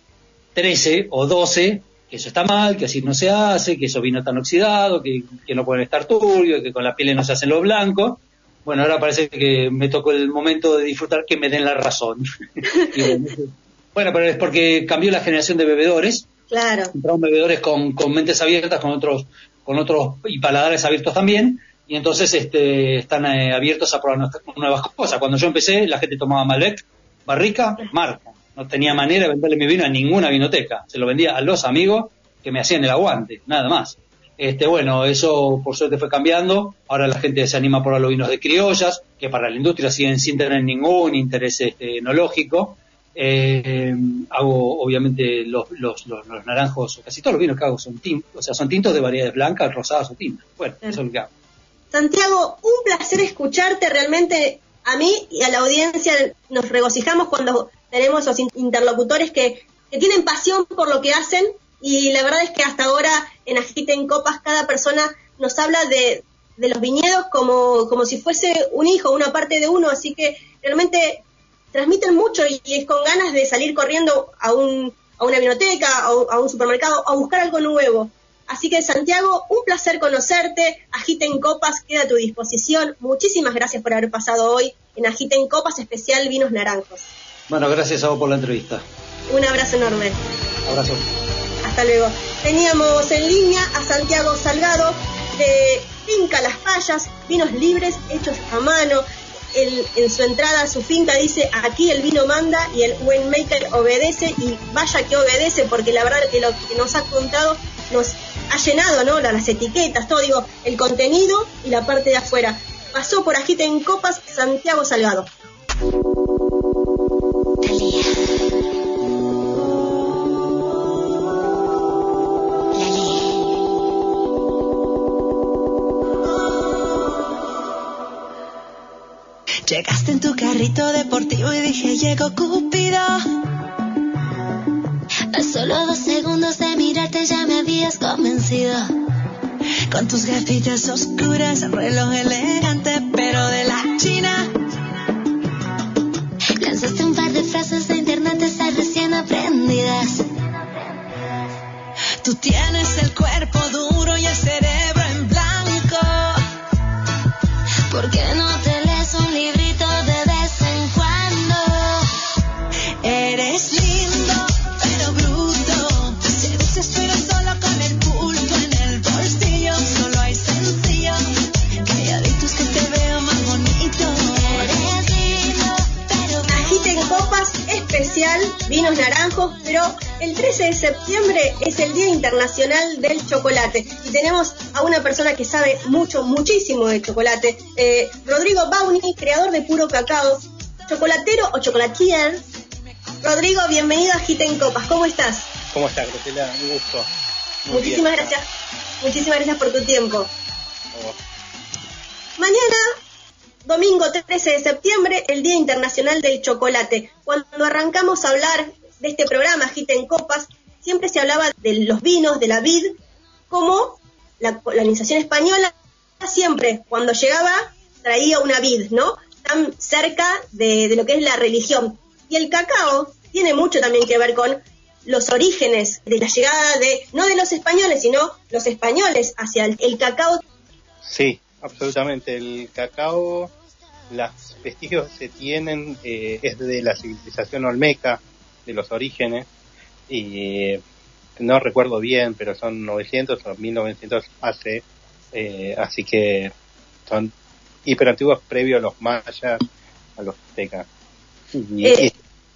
13 o 12 que eso está mal, que así no se hace, que eso vino tan oxidado, que, no pueden estar turbios, que con la piel no se hacen los blancos. Bueno, ahora parece que me tocó el momento de disfrutar que me den la razón. bueno, pero es porque cambió la generación de bebedores. Claro. Entraron bebedores con, con mentes abiertas, con otros, con otros y paladares abiertos también. Y entonces este, están eh, abiertos a probar nuevas cosas. Cuando yo empecé, la gente tomaba Malbec, barrica, marca no tenía manera de venderle mi vino a ninguna vinoteca. Se lo vendía a los amigos que me hacían el aguante, nada más. Este, bueno, eso por suerte fue cambiando. Ahora la gente se anima por los vinos de criollas, que para la industria siguen sin tener ningún interés este, enológico. Eh, hago, obviamente, los, naranjos, casi todos los vinos que hago son tintos, o sea, son tintos de variedades blancas, rosadas o tintas. Bueno, eso es lo que hago. Santiago, un placer escucharte realmente. A mí y a la audiencia nos regocijamos cuando tenemos los interlocutores que, tienen pasión por lo que hacen y la verdad es que hasta ahora en Agiten Copas cada persona nos habla de, los viñedos como, como si fuese un hijo, una parte de uno, así que realmente transmiten mucho y, es con ganas de salir corriendo a, un, a una biblioteca, a, a un supermercado, a buscar algo nuevo. Así que Santiago, un placer conocerte. Agiten Copas queda a tu disposición. Muchísimas gracias por haber pasado hoy en Agiten Copas especial Vinos Naranjos. Bueno, gracias a vos por la entrevista. Un abrazo enorme. Abrazo. Hasta luego. Teníamos en línea a Santiago Salgado de Finca Las Fallas, vinos libres hechos a mano. en su entrada a su finca dice aquí el vino manda y el winemaker obedece y vaya que obedece porque la verdad que lo que nos ha contado nos ha llenado ¿no? las etiquetas, todo digo, el contenido y la parte de afuera. Pasó por Agita en Copas Santiago Salgado. Llegaste en tu carrito deportivo y dije, llegó Cupido. A solo dos segundos de mirarte ya me habías convencido. Con tus gafitas oscuras, reloj elegante, pero de la China. Chocolate y tenemos a una persona que sabe mucho, muchísimo de chocolate, eh, Rodrigo Bauni, creador de Puro Cacao, chocolatero o chocolatier. Rodrigo, bienvenido a Agiten Copas, ¿cómo estás? ¿Cómo estás, Graciela? Un gusto. Muy Muchísimas bien. gracias, muchísimas gracias por tu tiempo. Oh, Mañana, domingo 13 de septiembre, el Día Internacional del Chocolate. Cuando arrancamos a hablar de este programa, Agita en Copas, siempre se hablaba de los vinos, de la vid, como la colonización española siempre, cuando llegaba, traía una vid, ¿no? Tan cerca de, de lo que es la religión. Y el cacao tiene mucho también que ver con los orígenes de la llegada de, no de los españoles, sino los españoles hacia el, cacao Sí, absolutamente. El cacao, los vestigios se tienen eh, es de la civilización olmeca, de los orígenes, y eh, no recuerdo bien, pero son 900 o 1900 hace, eh, así que son hiperantiguos previo a los mayas, a los aztecas. Y, Eh.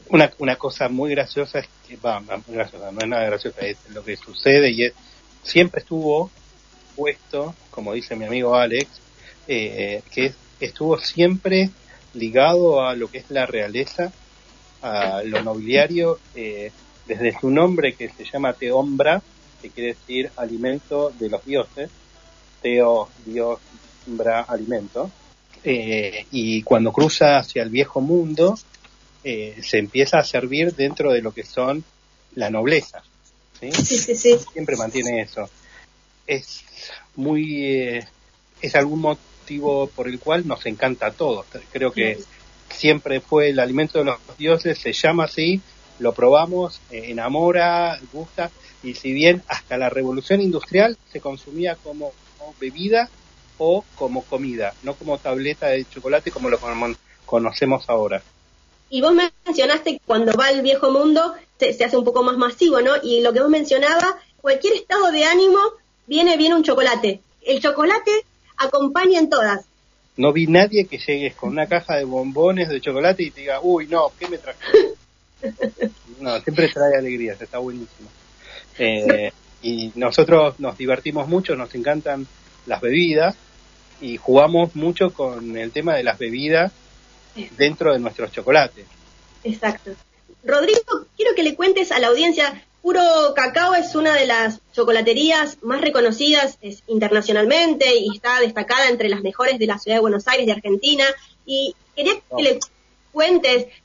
una, una cosa muy graciosa es que, va, muy graciosa, no es nada graciosa, es lo que sucede y es, siempre estuvo puesto, como dice mi amigo Alex, eh, que es- estuvo siempre ligado a lo que es la realeza, a lo nobiliario, eh, desde su nombre que se llama Teombra, que quiere decir alimento de los dioses, Teo, Dios, Bra, alimento, eh, y cuando cruza hacia el viejo mundo, eh, se empieza a servir dentro de lo que son la nobleza. ¿sí? Sí, sí, siempre mantiene eso. Es muy, eh, es algún motivo por el cual nos encanta a todos. Creo que siempre fue el alimento de los dioses, se llama así, lo probamos, eh, enamora, gusta, y si bien hasta la revolución industrial se consumía como, como bebida o como comida, no como tableta de chocolate como lo cono- conocemos ahora. Y vos mencionaste que cuando va al viejo mundo se, se hace un poco más masivo, ¿no? Y lo que vos mencionabas, cualquier estado de ánimo viene bien un chocolate. El chocolate acompaña en todas. No vi nadie que llegues con una caja de bombones de chocolate y te diga, uy, no, ¿qué me trajo? no, siempre trae alegrías, está buenísimo. Eh, y nosotros nos divertimos mucho, nos encantan las bebidas y jugamos mucho con el tema de las bebidas dentro de nuestros chocolates. Exacto. Rodrigo, quiero que le cuentes a la audiencia, Puro Cacao es una de las chocolaterías más reconocidas es, internacionalmente y está destacada entre las mejores de la ciudad de Buenos Aires, de Argentina. Y quería que le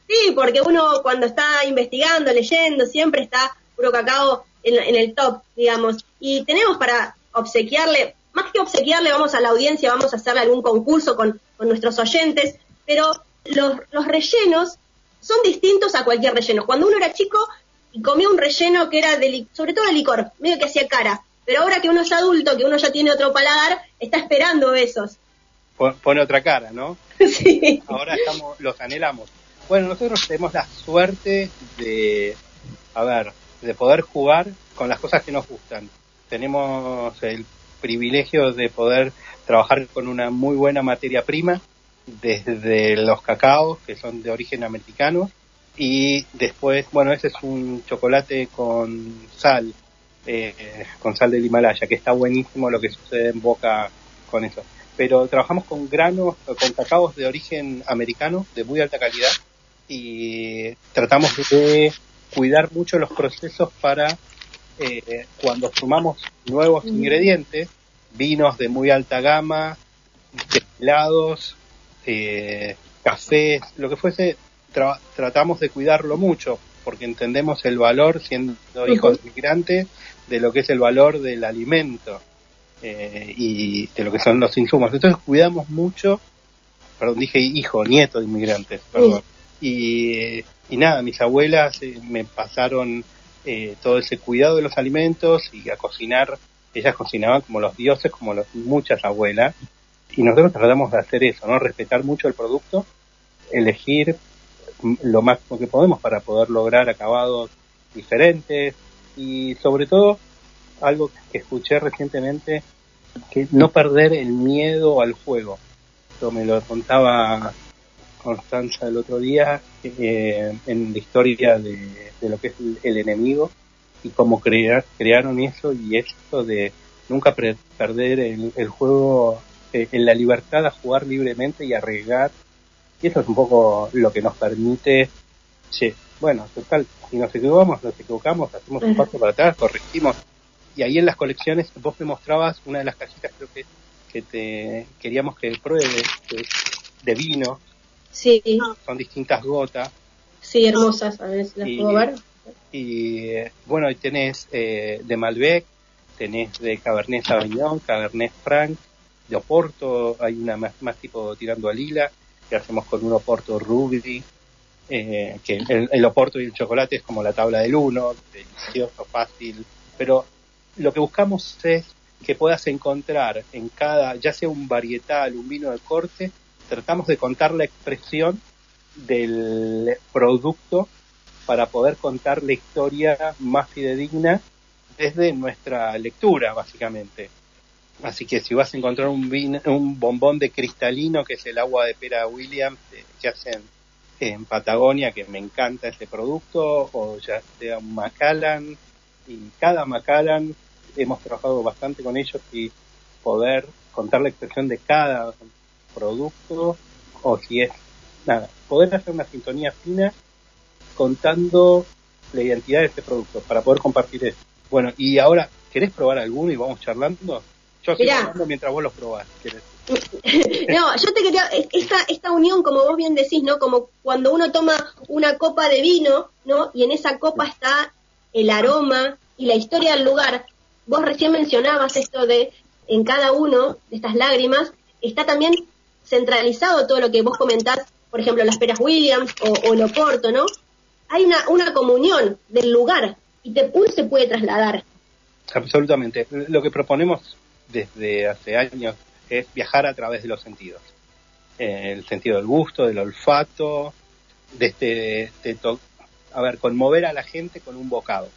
sí, porque uno cuando está investigando, leyendo, siempre está Puro Cacao en, en el top, digamos. Y tenemos para obsequiarle, más que obsequiarle, vamos a la audiencia, vamos a hacerle algún concurso con, con nuestros oyentes, pero los, los rellenos son distintos a cualquier relleno. Cuando uno era chico y comía un relleno que era de, sobre todo de licor, medio que hacía cara. Pero ahora que uno es adulto, que uno ya tiene otro paladar, está esperando esos. Pon- Pone otra cara, ¿no? sí. ahora estamos, los anhelamos. Bueno, nosotros tenemos la suerte de, a ver, de poder jugar con las cosas que nos gustan. Tenemos el privilegio de poder trabajar con una muy buena materia prima, desde los cacaos, que son de origen americano, y después, bueno, ese es un chocolate con sal, eh, con sal del Himalaya, que está buenísimo lo que sucede en boca con eso pero trabajamos con granos, con cacaos de origen americano, de muy alta calidad, y tratamos de cuidar mucho los procesos para eh, cuando sumamos nuevos ingredientes, vinos de muy alta gama, destilados, eh, cafés, lo que fuese, tra- tratamos de cuidarlo mucho, porque entendemos el valor, siendo hijos de inmigrantes, de lo que es el valor del alimento eh, y de lo que son los insumos. Entonces cuidamos mucho, perdón, dije hijo, nieto de inmigrantes, perdón. Y, y nada, mis abuelas eh, me pasaron eh, todo ese cuidado de los alimentos y a cocinar. Ellas cocinaban como los dioses, como los- muchas abuelas. Y nosotros tratamos de hacer eso, ¿no? Respetar mucho el producto, elegir lo máximo que podemos para poder lograr acabados diferentes y sobre todo algo que escuché recientemente que no perder el miedo al juego esto me lo contaba Constanza el otro día eh, en la historia de, de lo que es el, el enemigo y cómo crear, crearon eso y esto de nunca pre- perder el, el juego eh, en la libertad a jugar libremente y arriesgar y eso es un poco lo que nos permite che, bueno, total, si nos equivocamos, nos equivocamos, hacemos un paso para atrás, corregimos. Y ahí en las colecciones vos me mostrabas una de las cajitas, creo que, que te queríamos que pruebe de, de vino, Sí, son distintas gotas. sí, hermosas. A ver si las Y- puedo ver. Y eh, bueno, ahí tenés eh, de Malbec, tenés de Cabernet Sauvignon, Cabernet Franc, de Oporto, hay una más, más tipo tirando a lila, que hacemos con un Oporto Ruby, eh, que el, el Oporto y el chocolate es como la tabla del uno, delicioso, fácil, pero lo que buscamos es que puedas encontrar en cada, ya sea un varietal, un vino de corte, tratamos de contar la expresión del producto para poder contar la historia más fidedigna desde nuestra lectura, básicamente. Así que si vas a encontrar un, vin- un bombón de cristalino, que es el agua de pera Williams, eh, que hacen en Patagonia, que me encanta ese producto, o ya sea un Macallan, y cada Macallan hemos trabajado bastante con ellos y poder contar la expresión de cada producto, o si es, nada, poder hacer una sintonía fina contando la identidad de este producto para poder compartir eso. Bueno, y ahora, ¿querés probar alguno y vamos charlando? Yo sigo hablando mientras vos los probás. querés. No, yo te quería, esta, esta unión, como vos bien decís, ¿no? Como cuando uno toma una copa de vino, ¿no? Y en esa copa está el aroma y la historia del lugar. Vos recién mencionabas esto de, en cada uno de estas lágrimas, está también centralizado todo lo que vos comentás, por ejemplo, las peras Williams o, o el Oporto, ¿no? Hay una, una comunión del lugar y te, uno se puede trasladar. Absolutamente. Lo que proponemos desde hace años es viajar a través de los sentidos. Eh, el sentido del gusto, del olfato, de este, de a ver, conmover a la gente con un bocado.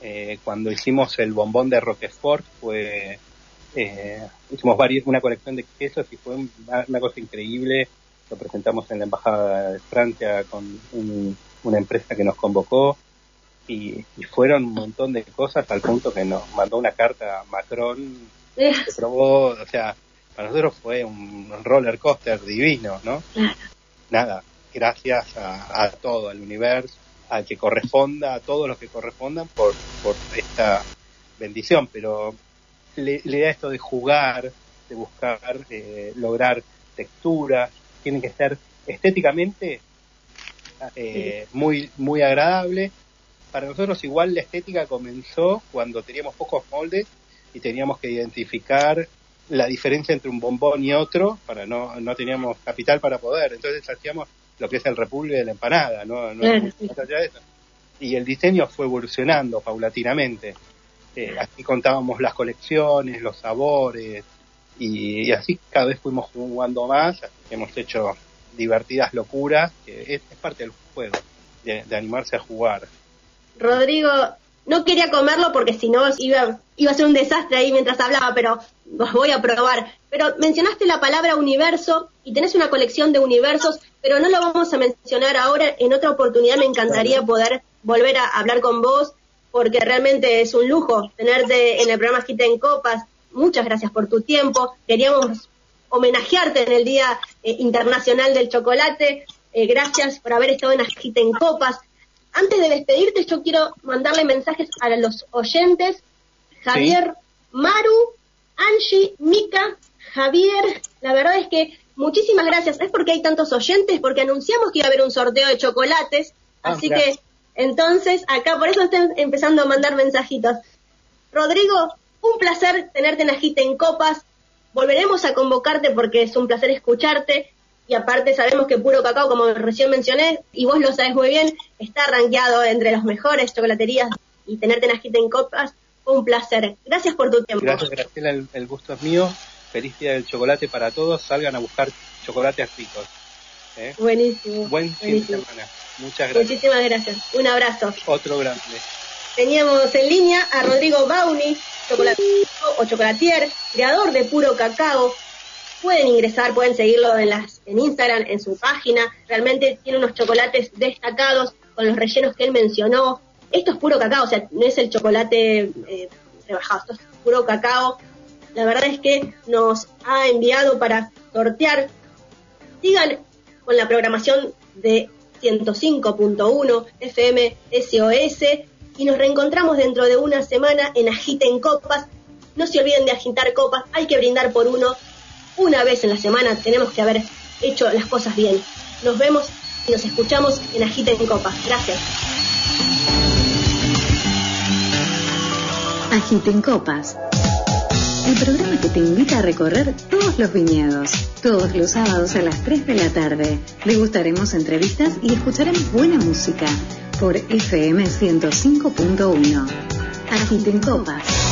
Eh, cuando hicimos el bombón de Roquefort fue, eh, hicimos varios, una colección de quesos y fue una, una cosa increíble. Lo presentamos en la embajada de Francia con un- una empresa que nos convocó y, y fueron un montón de cosas al punto que nos mandó una carta a Macron Eh, que probó, o sea, para nosotros fue un roller coaster divino, ¿no? Nada, gracias a, a todo, al universo, al que corresponda, a todos los que correspondan por, por esta bendición, pero le, le da esto de jugar, de buscar, eh, lograr texturas, tiene que ser estéticamente eh, muy, muy agradable. Para nosotros igual la estética comenzó cuando teníamos pocos moldes y teníamos que identificar la diferencia entre un bombón y otro, para no, no teníamos capital para poder, entonces hacíamos lo que es el repulgue de la empanada, no, no Claro, mucho más allá de eso. Y el diseño fue evolucionando paulatinamente. Eh, así contábamos las colecciones, los sabores, y, y así cada vez fuimos jugando más, hemos hecho divertidas locuras, que es, es parte del juego, de, de animarse a jugar. Rodrigo, no quería comerlo porque si no iba, iba a ser un desastre ahí mientras hablaba, pero los voy a probar. Pero mencionaste la palabra universo y tenés una colección de universos, pero no lo vamos a mencionar ahora. En otra oportunidad me encantaría poder volver a hablar con vos porque realmente es un lujo tenerte en el programa Gita en Copas. Muchas gracias por tu tiempo. Queríamos homenajearte en el Día eh, Internacional del Chocolate. Eh, gracias por haber estado en Agita en Copas. Antes de despedirte, yo quiero mandarle mensajes a los oyentes. Javier, Maru, Angie, Mika, Javier, la verdad es que muchísimas gracias. Es porque hay tantos oyentes, porque anunciamos que iba a haber un sorteo de chocolates. Ah, así gracias. que, entonces, acá por eso están empezando a mandar mensajitos. Rodrigo, un placer tenerte en Agite en Copas. Volveremos a convocarte porque es un placer escucharte. Y aparte sabemos que Puro Cacao, como recién mencioné, y vos lo sabes muy bien, está rankeado entre las mejores chocolaterías. Y tenerte en Agite en Copas, un placer. Gracias por tu tiempo. Gracias, Graciela, el, el gusto es mío. Feliz día del chocolate para todos. Salgan a buscar chocolates ricos. ¿eh? Buenísimo. Buen fin de semana. Muchas gracias. Muchísimas gracias. Un abrazo. Otro grande. Teníamos en línea a Rodrigo Bauni, o chocolatier, creador de puro cacao. Pueden ingresar, pueden seguirlo en, las, en Instagram, en su página. Realmente tiene unos chocolates destacados con los rellenos que él mencionó. Esto es puro cacao, o sea, no es el chocolate eh, rebajado, esto es puro cacao. La verdad es que nos ha enviado para sortear. Sigan con la programación de 105.1 FM SOS y nos reencontramos dentro de una semana en Agiten Copas. No se olviden de agitar copas, hay que brindar por uno. Una vez en la semana tenemos que haber hecho las cosas bien. Nos vemos y nos escuchamos en Agiten Copas. Gracias. Agiten Copas. El programa que te invita a recorrer todos los viñedos. Todos los sábados a las 3 de la tarde. Degustaremos entrevistas y escucharemos buena música por FM 105.1. Agiten Copas.